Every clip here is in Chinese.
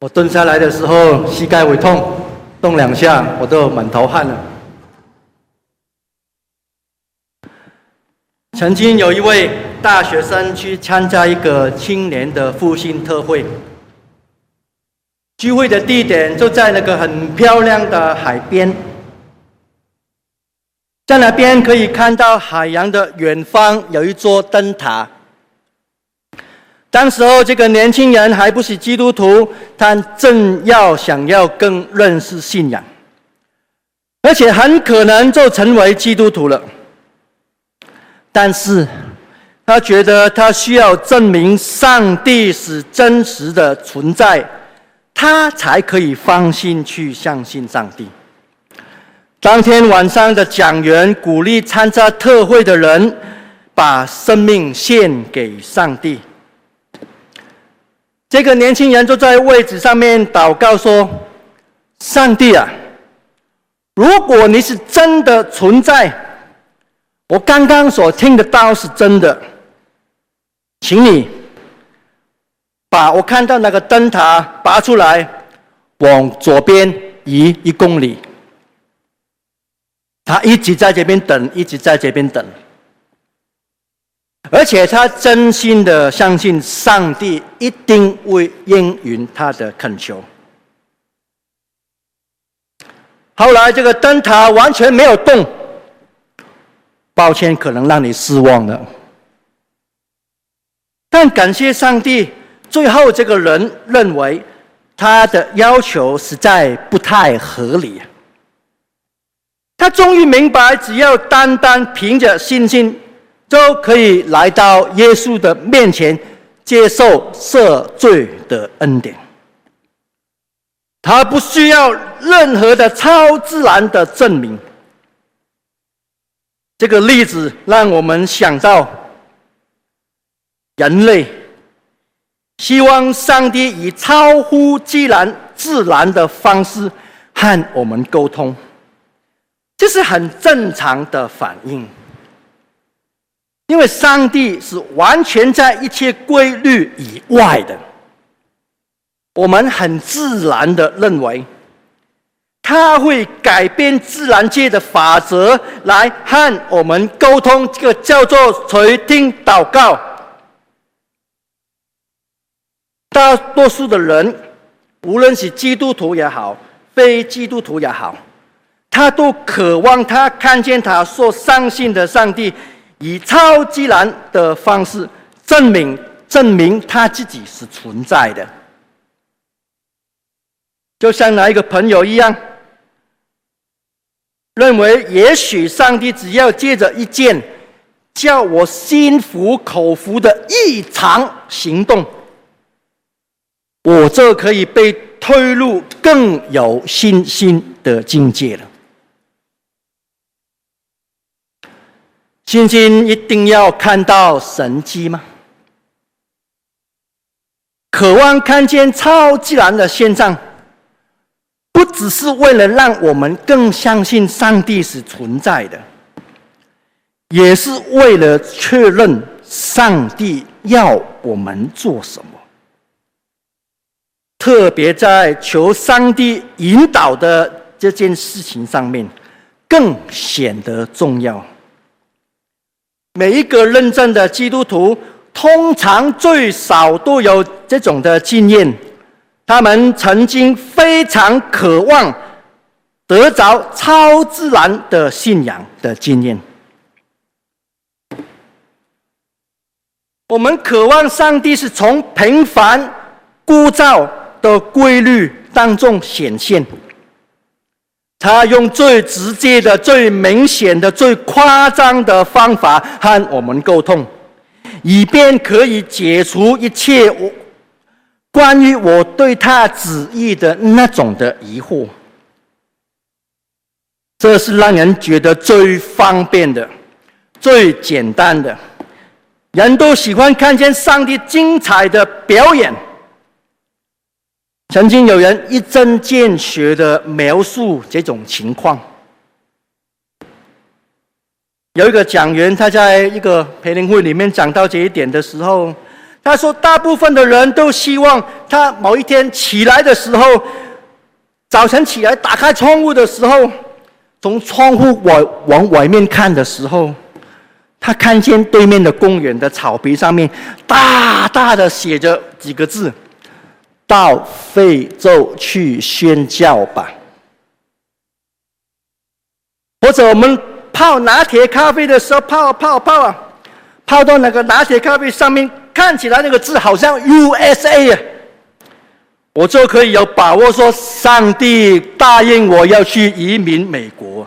我蹲下来的时候，膝盖会痛，动两下我都满头汗了。曾经有一位大学生去参加一个青年的复兴特会，聚会的地点就在那个很漂亮的海边，在那边可以看到海洋的远方有一座灯塔。当时候这个年轻人还不是基督徒，他正要想要更认识信仰，而且很可能就成为基督徒了。但是，他觉得他需要证明上帝是真实的存在，他才可以放心去相信上帝。当天晚上的讲员鼓励参加特会的人，把生命献给上帝。这个年轻人就在位置上面祷告说：“上帝啊，如果你是真的存在，我刚刚所听的道是真的，请你把我看到那个灯塔拔出来，往左边移一公里。”他一直在这边等，一直在这边等。而且他真心的相信上帝一定会应允他的恳求。后来这个灯塔完全没有动，抱歉，可能让你失望了。但感谢上帝，最后这个人认为他的要求实在不太合理。他终于明白，只要单单凭着信心。都可以来到耶稣的面前，接受赦罪的恩典。他不需要任何的超自然的证明。这个例子让我们想到，人类希望上帝以超乎自然、自然的方式和我们沟通，这是很正常的反应。因为上帝是完全在一切规律以外的，我们很自然的认为，他会改变自然界的法则来和我们沟通，这个叫做垂听祷告。大多数的人，无论是基督徒也好，非基督徒也好，他都渴望他看见他所相信的上帝。以超自然的方式证明证明他自己是存在的，就像那一个朋友一样，认为也许上帝只要借着一件叫我心服口服的异常行动，我就可以被推入更有信心的境界了。信心一定要看到神迹吗？渴望看见超自然的现象，不只是为了让我们更相信上帝是存在的，也是为了确认上帝要我们做什么。特别在求上帝引导的这件事情上面，更显得重要。每一个认证的基督徒，通常最少都有这种的经验。他们曾经非常渴望得着超自然的信仰的经验。我们渴望上帝是从平凡、枯燥的规律当中显现。他用最直接的、最明显的、最夸张的方法和我们沟通，以便可以解除一切我关于我对他旨意的那种的疑惑。这是让人觉得最方便的、最简单的。人都喜欢看见上帝精彩的表演。曾经有人一针见血的描述这种情况。有一个讲员，他在一个培灵会里面讲到这一点的时候，他说，大部分的人都希望他某一天起来的时候，早晨起来打开窗户的时候，从窗户往往外面看的时候，他看见对面的公园的草皮上面大大的写着几个字：“到非洲去宣教吧。”或者我们泡拿铁咖啡的时候，泡啊泡啊泡啊，泡到那个拿铁咖啡上面看起来那个字好像 USA 啊，我就可以有把握说，上帝答应我要去移民美国。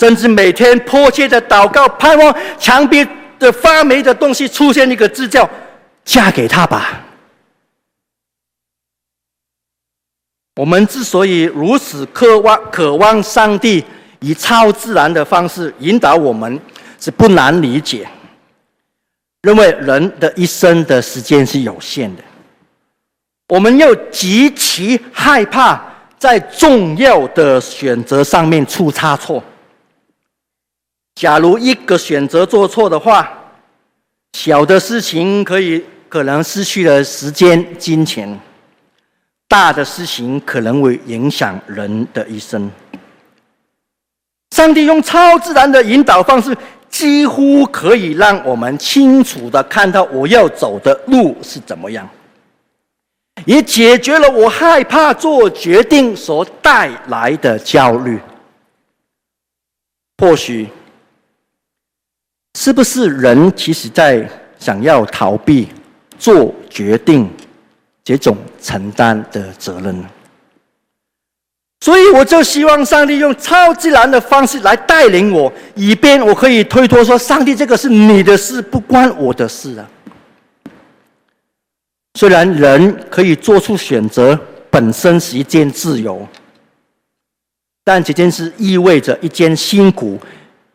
甚至每天迫切的祷告，盼望墙壁的发霉的东西出现一个字叫“嫁给他吧”。我们之所以如此渴望渴望上帝以超自然的方式引导我们，是不难理解。认为人的一生的时间是有限的，我们又极其害怕在重要的选择上面出差错。假如一个选择做错的话，小的事情可以可能失去了时间、金钱；大的事情可能会影响人的一生。上帝用超自然的引导方式，几乎可以让我们清楚地看到我要走的路是怎么样，也解决了我害怕做决定所带来的焦虑。或许。是不是人其实在想要逃避做决定这种承担的责任？所以我就希望上帝用超自然的方式来带领我，以便我可以推脱说：“上帝，这个是你的事，不关我的事啊。”虽然人可以做出选择，本身是一件自由，但这件事意味着一件辛苦。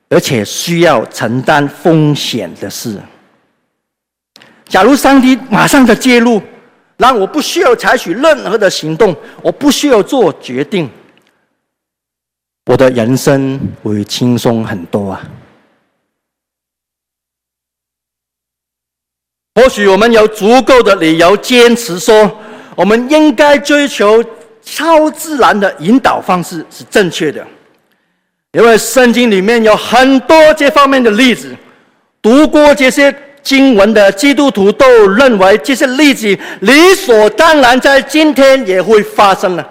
而且需要承担风险的事。假如上帝马上的介入，让我不需要采取任何的行动，我不需要做决定，我的人生会轻松很多啊。或许我们有足够的理由坚持说，我们应该追求超自然的引导方式是正确的。因为圣经里面有很多这方面的例子，读过这些经文的基督徒都认为这些例子理所当然，在今天也会发生了，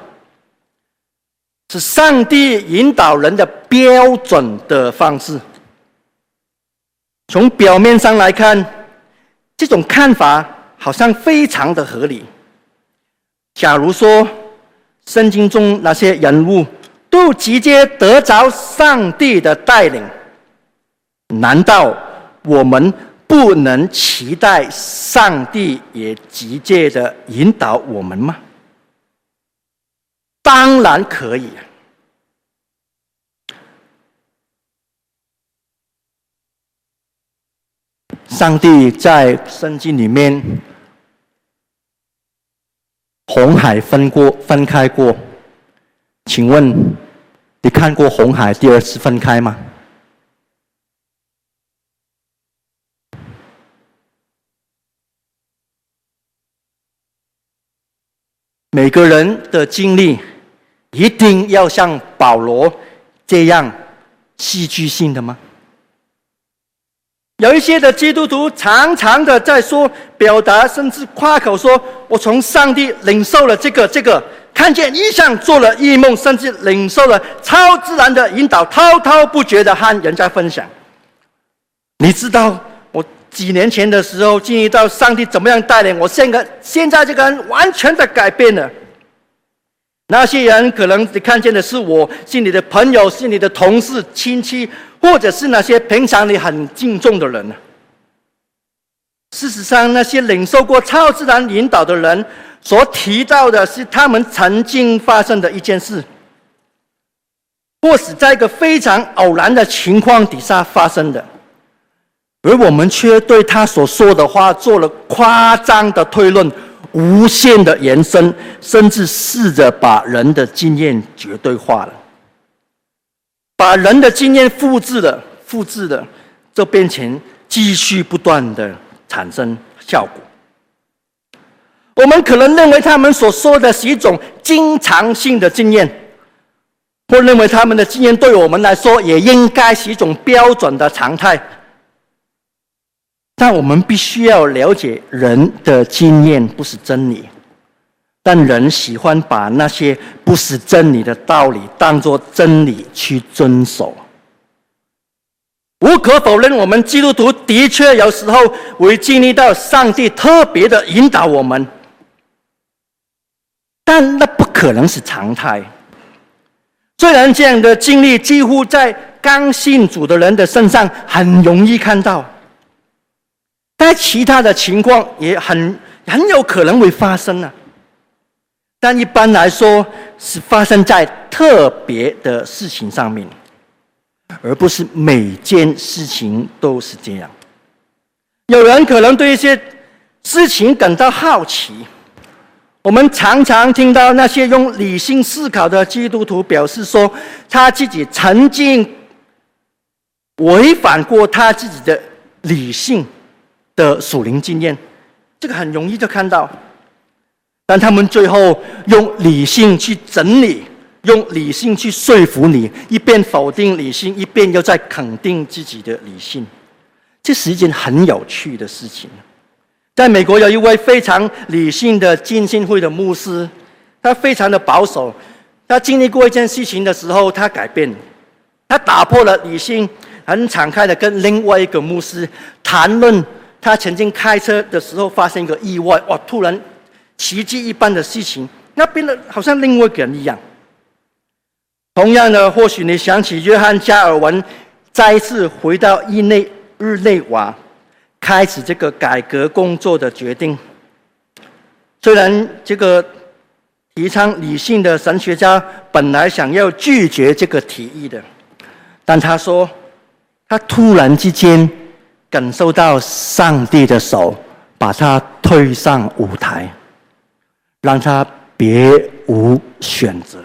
是上帝引导人的标准的方式。从表面上来看，这种看法好像非常的合理。假如说圣经中那些人物，都直接得着上帝的带领，难道我们不能期待上帝也直接的引导我们吗？当然可以。上帝在圣经里面，红海分过，分开过。请问，你看过红海第二次分开吗？每个人的经历一定要像保罗这样戏剧性的吗？有一些的基督徒常常的在说、表达，甚至夸口说：“我从上帝领受了这个、这个。”看见异象，做了异梦，甚至领受了超自然的引导，滔滔不绝的和人家分享。你知道，几年前的时候，经历到上帝怎么样带领我，现在现在这个人完全的改变了。那些人可能你看见的是我，是你的朋友，是你的同事、亲戚，或者是那些平常你很敬重的人。事实上，那些领受过超自然引导的人。所提到的是他们曾经发生的一件事，或是在一个非常偶然的情况底下发生的，而我们却对他所说的话做了夸张的推论、无限的延伸，甚至试着把人的经验绝对化了，把人的经验复制了、复制了，就变成继续不断的产生效果。我们可能认为他们所说的是一种经常性的经验，或认为他们的经验对我们来说也应该是一种标准的常态。但我们必须要了解，人的经验不是真理，但人喜欢把那些不是真理的道理当作真理去遵守。无可否认，我们基督徒的确有时候会经历到上帝特别的引导我们，但那不可能是常态。虽然这样的经历几乎在刚信主的人的身上很容易看到。但其他的情况也很很有可能会发生、啊，但一般来说是发生在特别的事情上面，而不是每件事情都是这样。有人可能对一些事情感到好奇，我们常常听到那些用理性思考的基督徒表示说，他自己曾经违反过他自己的理性。的属灵经验，这个很容易就看到，但他们最后用理性去整理，用理性去说服你，一边否定理性，一边又在肯定自己的理性，这是一件很有趣的事情。在美国有一位非常理性的浸信会的牧师，他非常的保守，他经历过一件事情的时候，他改变，他打破了理性，很敞开的跟另外一个牧师谈论。他曾经开车的时候发生一个意外，哇！突然奇迹一般的事情，那变得好像另外一个人一样。同样的，或许你想起约翰加尔文再次回到日内日内瓦，开始这个改革工作的决定。虽然这个提倡理性的神学家本来想要拒绝这个提议的，但他说，他突然之间。感受到上帝的手把他推上舞台，让他别无选择。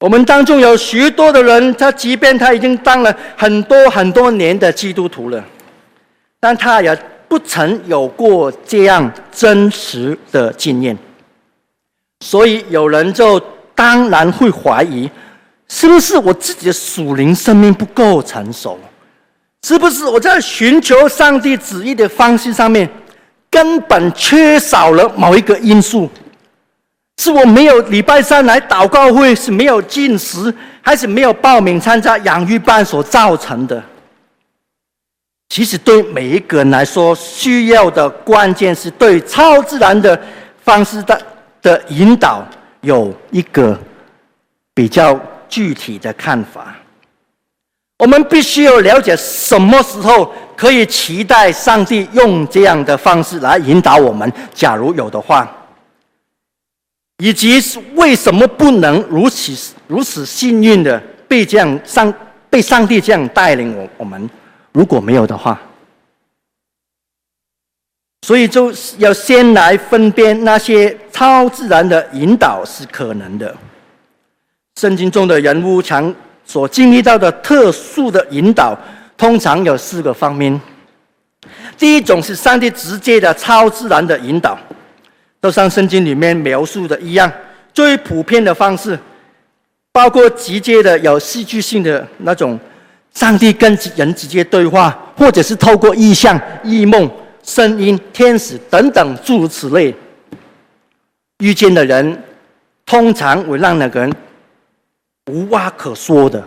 我们当中有许多的人，他即便他已经当了很多很多年的基督徒了，但他也不曾有过这样真实的经验。所以有人就当然会怀疑，是不是我自己的属灵生命不够成熟？是不是我在寻求上帝旨意的方式上面，根本缺少了某一个因素？是我没有礼拜三来祷告会，是没有进食，还是没有报名参加养育班所造成的？其实对每一个人来说，需要的关键是对超自然的方式的的引导有一个比较具体的看法。我们必须要了解什么时候可以期待上帝用这样的方式来引导我们，假如有的话，以及为什么不能如此如此幸运的被这样上被上帝这样带领我我们，如果没有的话，所以就要先来分辨那些超自然的引导是可能的。圣经中的人物常。所经历到的特殊的引导，通常有四个方面。第一种是上帝直接的超自然的引导，都像圣经里面描述的一样。最普遍的方式，包括直接的有戏剧性的那种，上帝跟人直接对话，或者是透过异象、异梦、声音、天使等等诸如此类。遇见的人，通常会让那个人。无话可说的。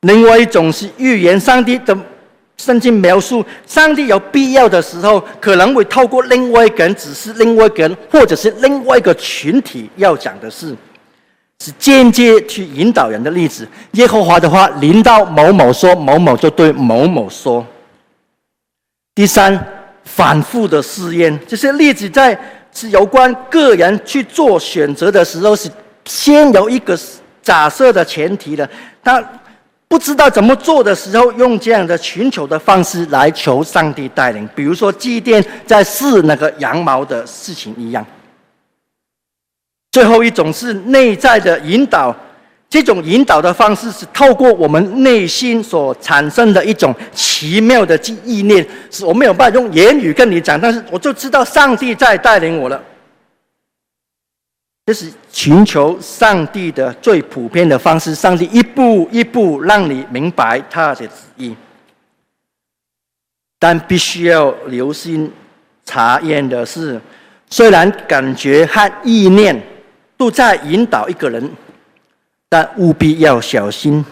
另外一种是预言，上帝的圣经描述，上帝有必要的时候，可能会透过另外一个人指示另外一个人，或者是另外一个群体要讲的事，是间接去引导人的例子。耶和华的话临到某某说，某某就对某某说。第三，反复的试验，这些例子在是有关个人去做选择的时候是。先有一个假设的前提的，他不知道怎么做的时候，用这样的寻求的方式来求上帝带领，比如说祭奠在试那个羊毛的事情一样。最后一种是内在的引导，这种引导的方式是透过我们内心所产生的一种奇妙的记忆念，是我没有办法用言语跟你讲，但是我就知道上帝在带领我了。这是寻求上帝的最普遍的方式，上帝一步一步让你明白他的旨意，但必须要留心查验的是，虽然感觉和意念都在引导一个人，但务必要小心，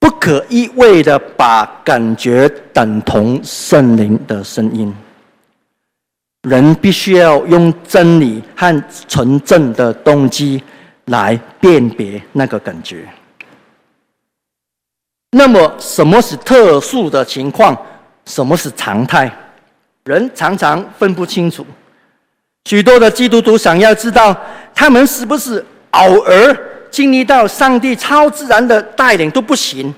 不可一味的把感觉等同圣灵的声音。人必须要用真理和纯正的动机来辨别那个感觉。那么，什么是特殊的情况？什么是常态？人常常分不清楚。许多的基督徒想要知道，他们是不是偶尔经历到上帝超自然的带领都不行。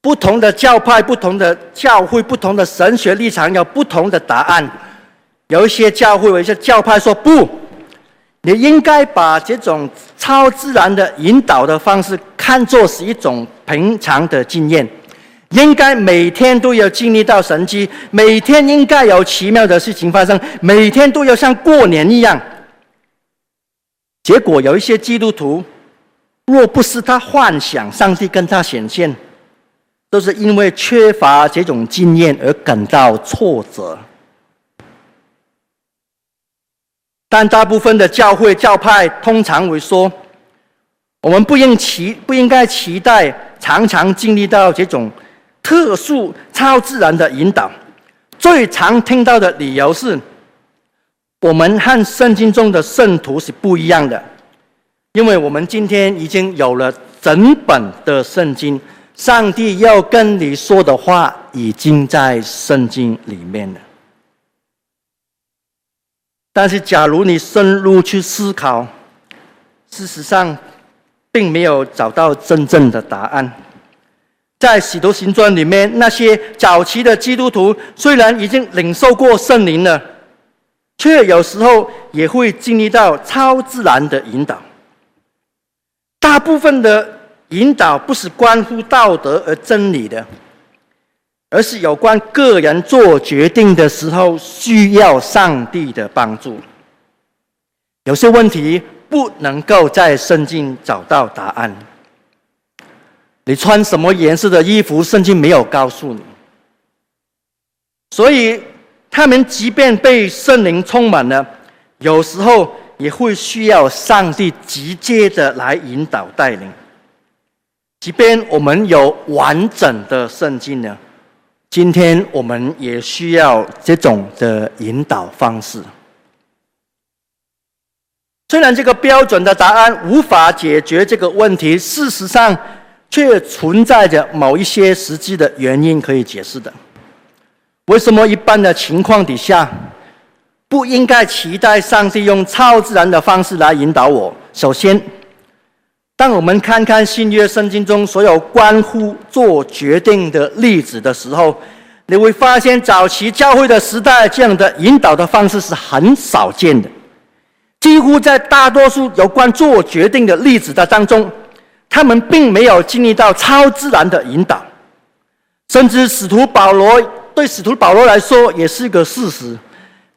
不同的教派、不同的教会、不同的神学立场，有不同的答案。有一些教会，有一些教派说不，你应该把这种超自然的引导的方式看作是一种平常的经验，应该每天都要经历到神迹，每天应该有奇妙的事情发生，每天都要像过年一样。结果有一些基督徒，若不是他幻想上帝跟他显现，都是因为缺乏这种经验而感到挫折。但大部分的教会教派通常会说，我们不应期不应该期待常常经历到这种特殊超自然的引导。最常听到的理由是，我们和圣经中的圣徒是不一样的，因为我们今天已经有了整本的圣经，上帝要跟你说的话已经在圣经里面了。但是，假如你深入去思考，事实上，并没有找到真正的答案。在《使徒行传》里面，那些早期的基督徒虽然已经领受过圣灵了，却有时候也会经历到超自然的引导。大部分的引导不是关乎道德而真理的。而是有关个人做决定的时候需要上帝的帮助。有些问题不能够在圣经找到答案。你穿什么颜色的衣服，圣经没有告诉你。所以，他们即便被圣灵充满了，有时候也会需要上帝直接的来引导带领。即便我们有完整的圣经呢？今天我们也需要这种的引导方式。虽然这个标准的答案无法解决这个问题，事实上却存在着某一些实际的原因可以解释的。为什么一般的情况底下不应该期待上帝用超自然的方式来引导我？首先，当我们看看新约圣经中所有关乎做决定的例子的时候，你会发现早期教会的时代，这样的引导的方式是很少见的。几乎在大多数有关做决定的例子的当中，他们并没有经历到超自然的引导。甚至使徒保罗，对使徒保罗来说也是一个事实，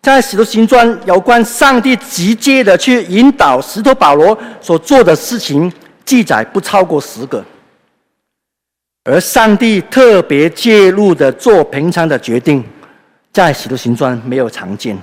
在使徒行传有关上帝直接的去引导使徒保罗所做的事情。记载不超过十个，而上帝特别介入的做平常的决定，在使徒行传没有常见。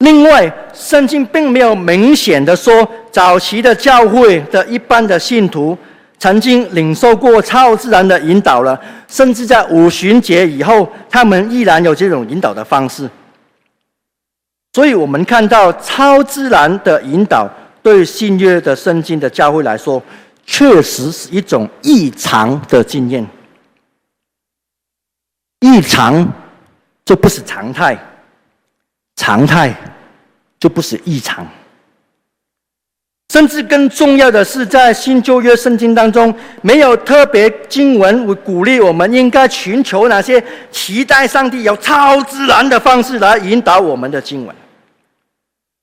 另外，圣经并没有明显的说，早期的教会的一般的信徒曾经领受过超自然的引导了，甚至在五旬节以后，他们依然有这种引导的方式。所以我们看到超自然的引导。对新约的圣经的教会来说，确实是一种异常的经验。异常就不是常态，常态就不是异常。甚至更重要的是，在新旧约圣经当中，没有特别经文会鼓励我们应该寻求那些期待上帝有超自然的方式来引导我们的经文。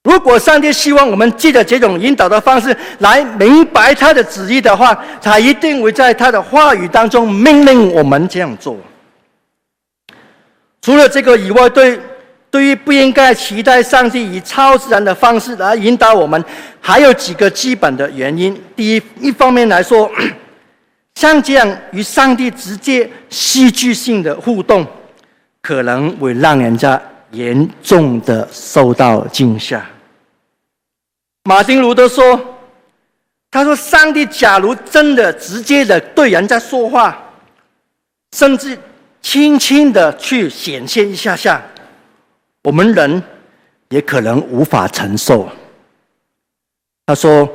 如果上帝希望我们借着这种引导的方式来明白他的旨意的话，他一定会在他的话语当中命令我们这样做。除了这个以外，对对于不应该期待上帝以超自然的方式来引导我们，还有几个基本的原因。第一，一方面来说，像这样与上帝直接戏剧性的互动，可能会让人家严重的受到惊吓。马丁路德说：“他说，上帝假如真的直接的对人在说话，甚至轻轻的去显现一下下，我们人也可能无法承受。”他说：“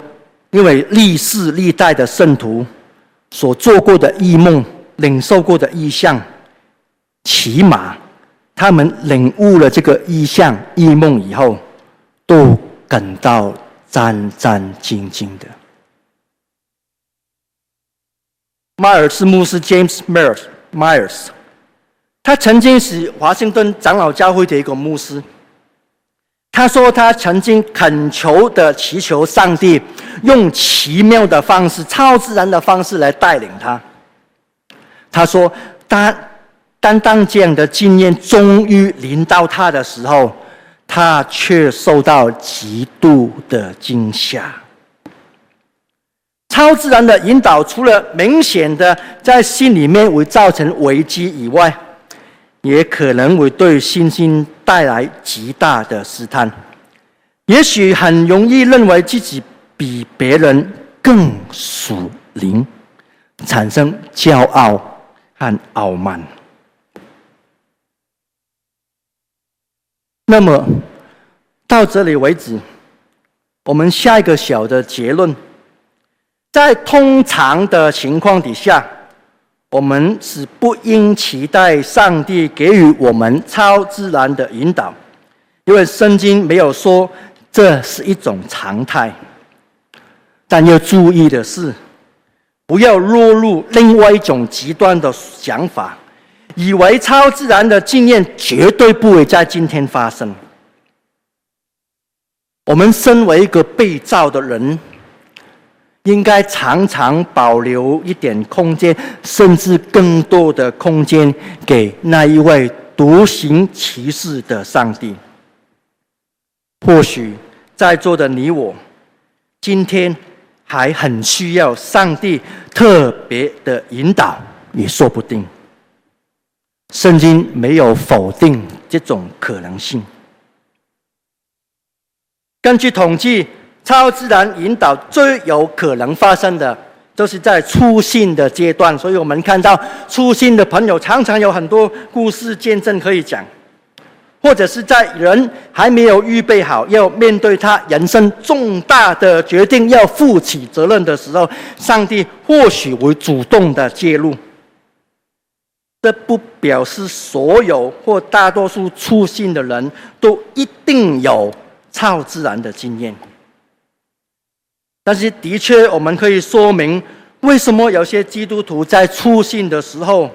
因为历世历代的圣徒所做过的异梦、领受过的异象，起码他们领悟了这个异象、异梦以后，都感到。”战战兢兢的。迈尔斯牧师 James Myers Myers，他曾经是华盛顿长老教会的一个牧师。他说，他曾经恳求的祈求上帝用奇妙的方式、超自然的方式来带领他。他说，当当当这样的经验终于临到他的时候。他却受到极度的惊吓。超自然的引导，除了明显的在心里面会造成危机以外，也可能会对信心带来极大的试探。也许很容易认为自己比别人更属灵，产生骄傲和傲慢。那么到这里为止，我们下一个小的结论：在通常的情况底下，我们是不应期待上帝给予我们超自然的引导，因为圣经没有说这是一种常态。但要注意的是，不要落入另外一种极端的想法。以为超自然的经验绝对不会在今天发生。我们身为一个被造的人，应该常常保留一点空间，甚至更多的空间给那一位独行其事的上帝。或许在座的你我，今天还很需要上帝特别的引导，也说不定。圣经没有否定这种可能性。根据统计，超自然引导最有可能发生的，就是在初信的阶段。所以我们看到初信的朋友常常有很多故事见证可以讲，或者是在人还没有预备好要面对他人生重大的决定，要负起责任的时候，上帝或许会主动的介入。这不表示所有或大多数初信的人都一定有超自然的经验，但是的确，我们可以说明为什么有些基督徒在出信的时候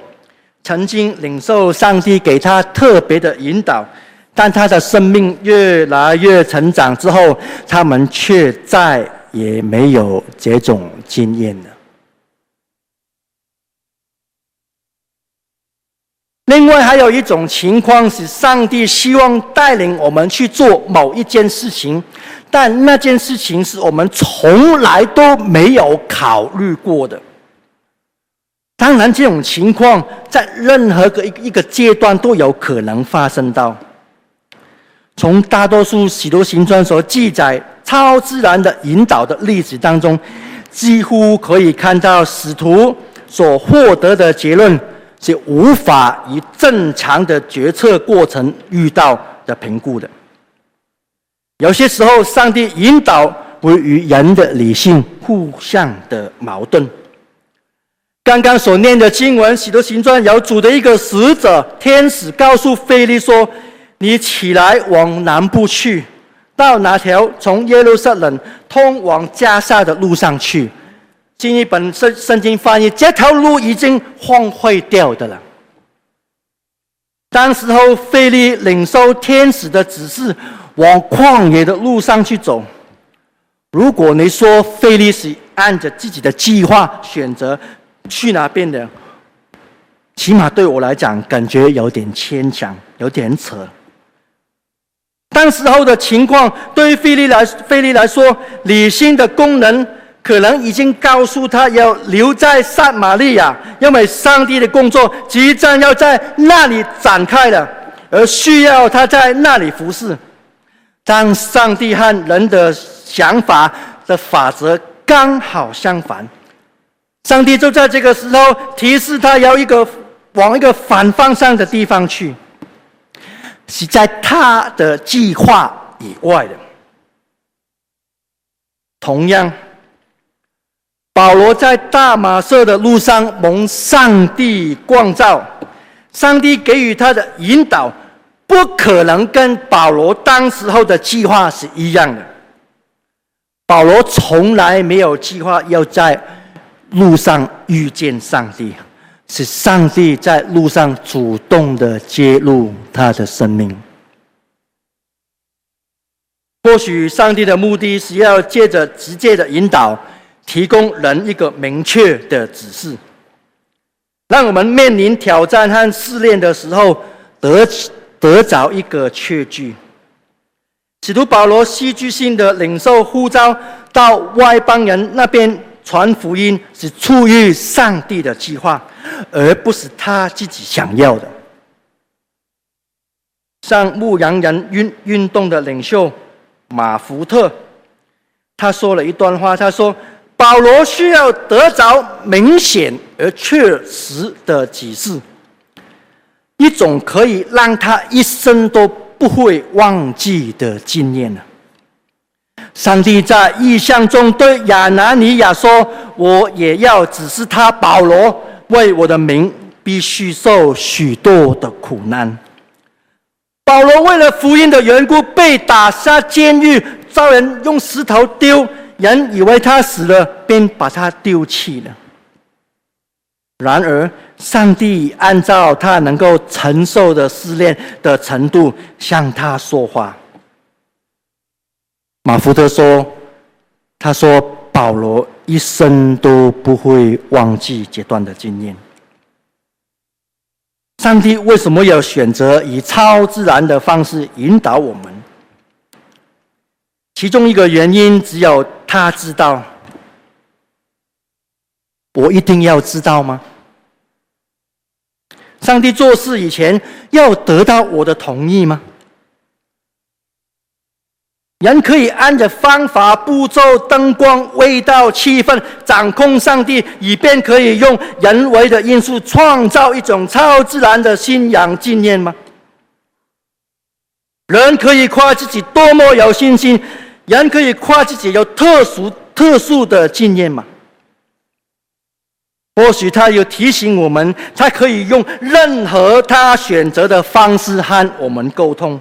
曾经领受上帝给他特别的引导，但他的生命越来越成长之后，他们却再也没有这种经验了。另外还有一种情况是，上帝希望带领我们去做某一件事情，但那件事情是我们从来都没有考虑过的。当然，这种情况在任何个一一个阶段都有可能发生到。从大多数使徒行传所记载超自然的引导的例子当中，几乎可以看到使徒所获得的结论。是无法以正常的决策过程遇到的评估的。有些时候，上帝引导会与人的理性互相的矛盾。刚刚所念的经文，许多形状有主的一个使者天使告诉腓力说：“你起来往南部去，到哪条从耶路撒冷通往加沙的路上去。”新一本圣圣经翻译，这条路已经荒废掉的了。当时候，费利领受天使的指示，往旷野的路上去走。如果你说费利是按着自己的计划选择去哪边的，起码对我来讲，感觉有点牵强，有点扯。当时候的情况，对于腓力来费利来说，理性的功能可能已经告诉他要留在撒玛利亚，因为上帝的工作即将要在那里展开了，而需要他在那里服侍。当上帝和人的想法的法则刚好相反，上帝就在这个时候提示他要一个往一个反方向的地方去，是在他的计划以外的。同样，保罗在大马色的路上蒙上帝光照，上帝给予他的引导，不可能跟保罗当时候的计划是一样的。保罗从来没有计划要在路上遇见上帝，是上帝在路上主动的介入他的生命。或许上帝的目的是要借着直接的引导，提供人一个明确的指示，让我们面临挑战和试炼的时候得得着一个确据。使徒保罗戏剧性的领受呼召，到外邦人那边传福音，是出于上帝的计划，而不是他自己想要的。像牧羊人运运动的领袖马福特，他说了一段话，他说：“保罗需要得着明显而确实的启示，一种可以让他一生都。”不会忘记的经验呢？上帝在异象中对亚拿尼亚说：“我也要指示他保罗，为我的名必须受许多的苦难。”保罗为了福音的缘故被打下监狱，遭人用石头丢，人以为他死了，便把他丢弃了。然而，上帝按照他能够承受的试炼的程度向他说话。马福特说：“他说保罗一生都不会忘记这段的经验。上帝为什么要选择以超自然的方式引导我们？其中一个原因只有他知道。我一定要知道吗？”上帝做事以前要得到我的同意吗？人可以按着方法、步骤、灯光、味道、气氛掌控上帝，以便可以用人为的因素创造一种超自然的信仰经验吗？人可以夸自己多么有信心，人可以夸自己有特殊、特殊的经验嘛？或许他有提醒我们，他可以用任何他选择的方式和我们沟通，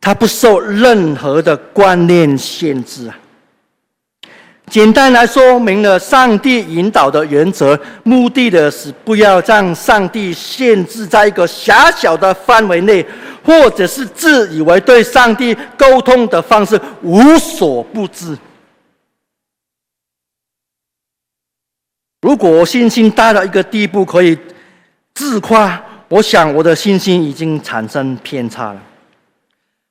他不受任何的观念限制啊。简单来说明了上帝引导的原则，目的的是不要让上帝限制在一个狭小的范围内，或者是自以为对上帝沟通的方式无所不知。如果我信心大到一个地步可以自夸，我想我的信心已经产生偏差了。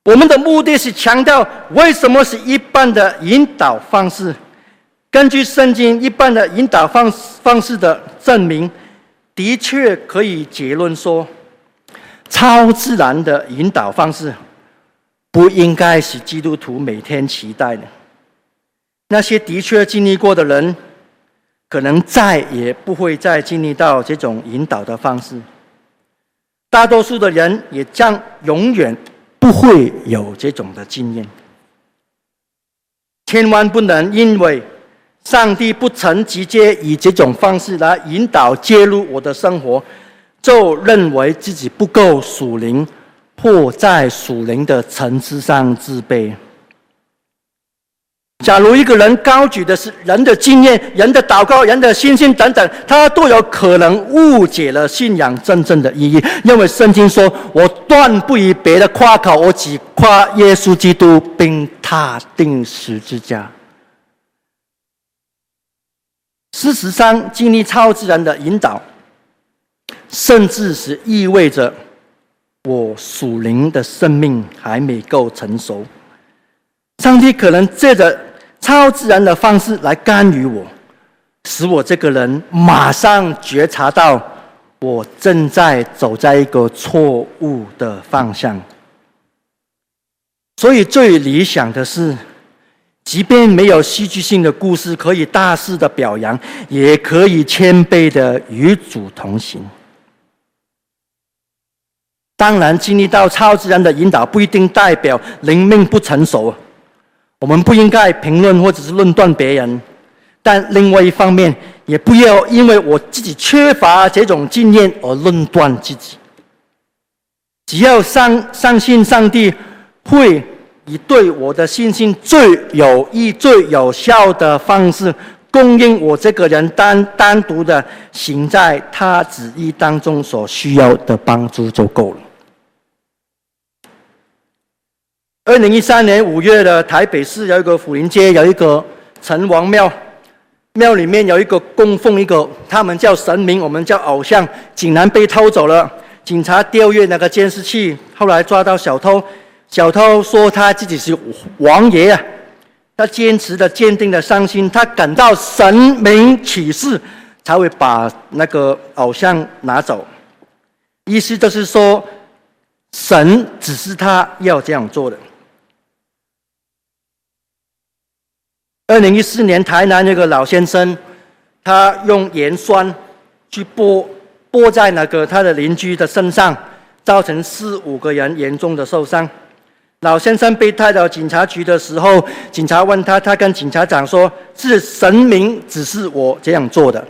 我们的目的是强调为什么是一般的引导方式。根据圣经一般的引导方方式的证明，的确可以结论说，超自然的引导方式不应该是基督徒每天期待的。那些的确经历过的人。可能再也不会再经历到这种引导的方式，大多数的人也将永远不会有这种的经验。千万不能因为上帝不曾直接以这种方式来引导介入我的生活，就认为自己不够属灵，或在属灵的层次上自卑。假如一个人高举的是人的经验、人的祷告、人的信心等等，他都有可能误解了信仰真正的意义。因为圣经说：“我断不以别的夸口，我只夸耶稣基督，并他钉十字架。”事实上，经历超自然的引导，甚至是意味着我属灵的生命还没够成熟。上帝可能借着超自然的方式来干预我，使我这个人马上觉察到我正在走在一个错误的方向。所以最理想的是，即便没有戏剧性的故事可以大肆的表扬，也可以谦卑的与主同行。当然，经历到超自然的引导，不一定代表灵命不成熟。我们不应该评论或者是论断别人，但另外一方面，也不要因为我自己缺乏这种经验而论断自己。只要相相信上帝会以对我的信心最有益、最有效的方式供应我这个人单单独的行在他旨意当中所需要的帮助就够了。二零一三年五月的台北市有一个府林街，有一个城隍庙，庙里面有一个供奉一个，他们叫神明，我们叫偶像，竟然被偷走了。警察调阅那个监视器，后来抓到小偷。小偷说他自己是王爷啊，他坚持的、坚定的相信，他感到神明启示，才会把那个偶像拿走。意思就是说，神只是他要这样做的。二零一四年，台南那个老先生，他用盐酸去泼泼在那个他的邻居的身上，造成四五个人严重的受伤。老先生被带到警察局的时候，警察问他，他跟警察讲说：“是神明指示我这样做的。”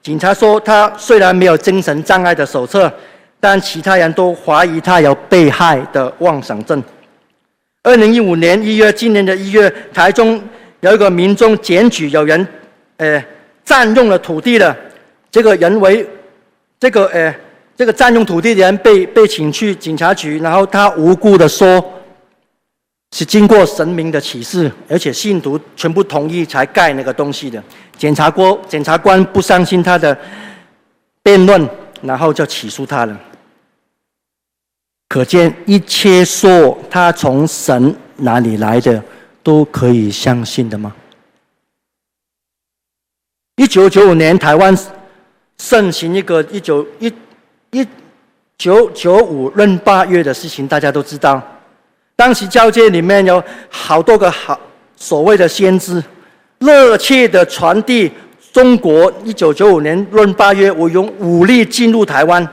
警察说，他虽然没有精神障碍的手册，但其他人都怀疑他有被害的妄想症。二零一五年一月，今年的一月，台中有一个民众检举有人，呃，占用了土地了，这个人为，这个呃，这个占用土地的人被被请去警察局，然后他无辜的说，是经过神明的启示，而且信徒全部同意才盖那个东西的。检察官检察官不相信他的辩论，然后就起诉他了。可见一切说他从神哪里来的，都可以相信的吗？一九九五年，台湾盛行一个一九一一九九五闰八月的事情，大家都知道。当时教界里面有好多个好所谓的先知，热切的传递中国一九九五年闰八月，我用武力进入台湾。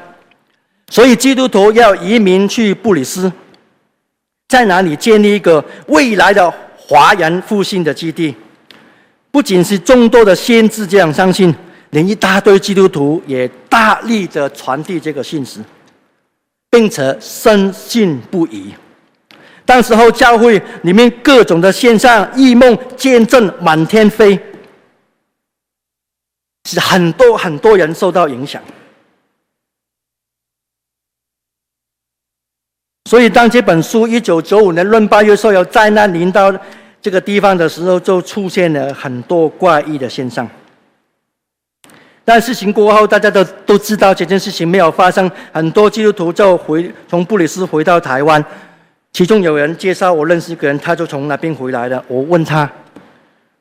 所以基督徒要移民去布里斯，在哪里建立一个未来的华人复兴的基地？不仅是众多的先知这样相信，连一大堆基督徒也大力的传递这个信息，并且深信不疑。当时候教会里面各种的现象异梦见证满天飞，是很多很多人受到影响。所以，当这本书一九九五年闰八月说有灾难临到这个地方的时候，就出现了很多怪异的现象。但事情过后，大家都都知道这件事情没有发生。很多基督徒就回从布里斯回到台湾，其中有人介绍我认识一个人，他就从那边回来了。我问他，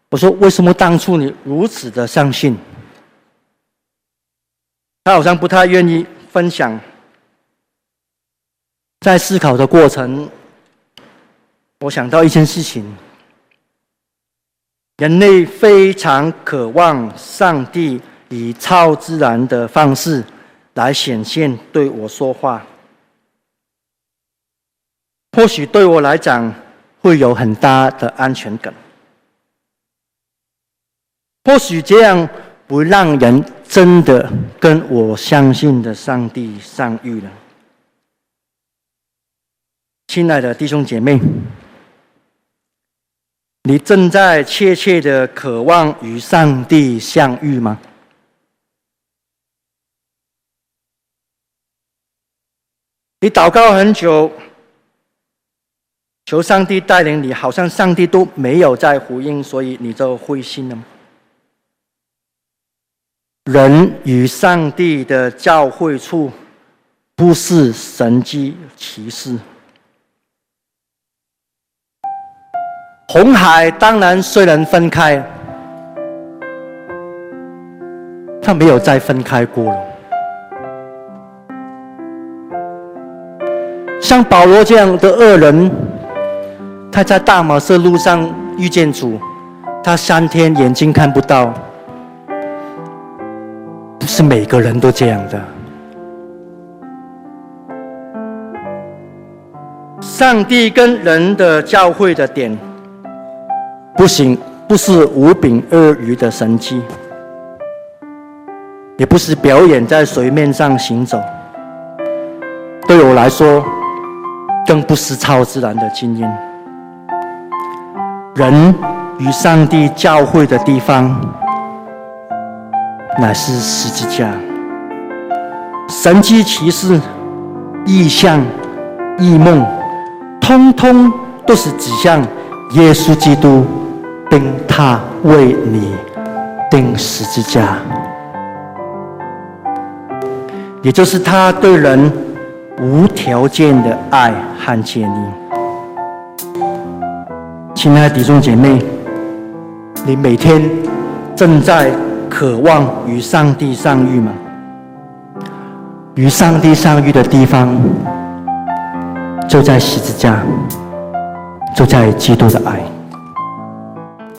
我说：“为什么当初你如此的相信？”他好像不太愿意分享。在思考的过程，我想到一件事情：人类非常渴望上帝以超自然的方式来显现对我说话。或许对我来讲会有很大的安全感，或许这样不让人真的跟我相信的上帝相遇了。亲爱的弟兄姐妹，你正在切切的渴望与上帝相遇吗？你祷告很久，求上帝带领你，好像上帝都没有在回应，所以你就灰心了吗？人与上帝的交汇处，不是神迹奇事。红海当然虽然分开，他没有再分开过了。像保罗这样的恶人，他在大马色路上遇见主，他三天眼睛看不到。不是每个人都这样的。上帝跟人的交汇的点，不行，不是五柄鳄鱼的神迹，也不是表演在水面上行走。对我来说，更不是超自然的经验。人与上帝交汇的地方。乃是十字架，神迹奇事、异象、异梦，通通都是指向耶稣基督，钉他为你钉十字架，也就是他对人无条件的爱和建立。亲爱的弟兄姐妹，你每天正在。渴望与上帝相遇吗？与上帝相遇的地方，就在十字架，就在基督的爱。